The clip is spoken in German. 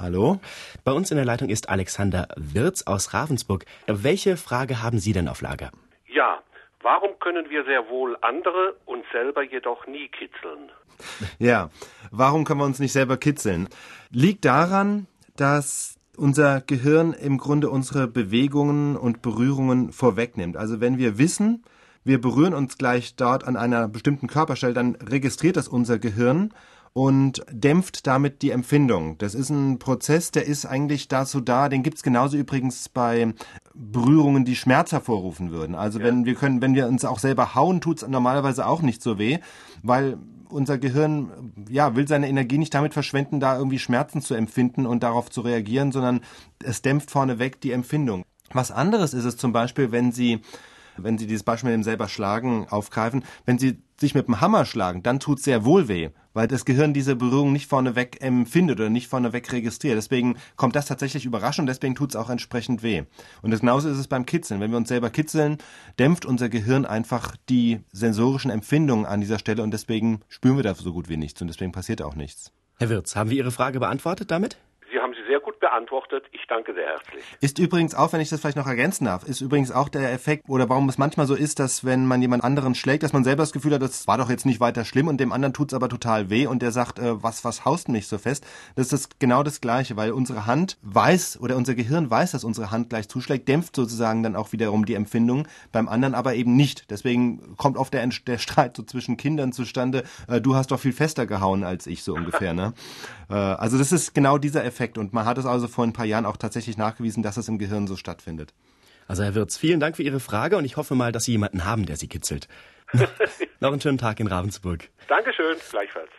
Hallo. Bei uns in der Leitung ist Alexander Wirz aus Ravensburg. Welche Frage haben Sie denn auf Lager? Ja, warum können wir sehr wohl andere, uns selber jedoch nie kitzeln? Ja, warum können wir uns nicht selber kitzeln? Liegt daran, dass unser Gehirn im Grunde unsere Bewegungen und Berührungen vorwegnimmt. Also wenn wir wissen, wir berühren uns gleich dort an einer bestimmten Körperstelle, dann registriert das unser Gehirn und dämpft damit die Empfindung. Das ist ein Prozess, der ist eigentlich dazu da, den gibt's genauso übrigens bei Berührungen, die Schmerz hervorrufen würden. Also ja. wenn wir können, wenn wir uns auch selber hauen, tut's normalerweise auch nicht so weh, weil unser Gehirn ja will seine Energie nicht damit verschwenden, da irgendwie Schmerzen zu empfinden und darauf zu reagieren, sondern es dämpft vorneweg die Empfindung. Was anderes ist es zum Beispiel, wenn Sie wenn Sie dieses Beispiel mit dem selber schlagen aufgreifen, wenn Sie sich mit dem Hammer schlagen, dann tut sehr wohl weh, weil das Gehirn diese Berührung nicht vorneweg empfindet oder nicht vorneweg registriert. Deswegen kommt das tatsächlich überraschend und deswegen tut es auch entsprechend weh. Und das genauso ist es beim Kitzeln. Wenn wir uns selber kitzeln, dämpft unser Gehirn einfach die sensorischen Empfindungen an dieser Stelle und deswegen spüren wir da so gut wie nichts und deswegen passiert auch nichts. Herr Wirz, haben wir Ihre Frage beantwortet damit? Beantwortet. Ich danke sehr herzlich. Ist übrigens auch, wenn ich das vielleicht noch ergänzen darf, ist übrigens auch der Effekt oder warum es manchmal so ist, dass wenn man jemand anderen schlägt, dass man selber das Gefühl hat, das war doch jetzt nicht weiter schlimm und dem anderen tut es aber total weh und der sagt, äh, was, was haust mich so fest? Das ist genau das Gleiche, weil unsere Hand weiß oder unser Gehirn weiß, dass unsere Hand gleich zuschlägt, dämpft sozusagen dann auch wiederum die Empfindung, beim anderen aber eben nicht. Deswegen kommt oft der, der Streit so zwischen Kindern zustande, äh, du hast doch viel fester gehauen als ich so ungefähr. Ne? äh, also das ist genau dieser Effekt und man hat es also vor ein paar Jahren auch tatsächlich nachgewiesen, dass es im Gehirn so stattfindet. Also Herr Wirz, vielen Dank für Ihre Frage und ich hoffe mal, dass Sie jemanden haben, der Sie kitzelt. Noch einen schönen Tag in Ravensburg. Dankeschön, gleichfalls.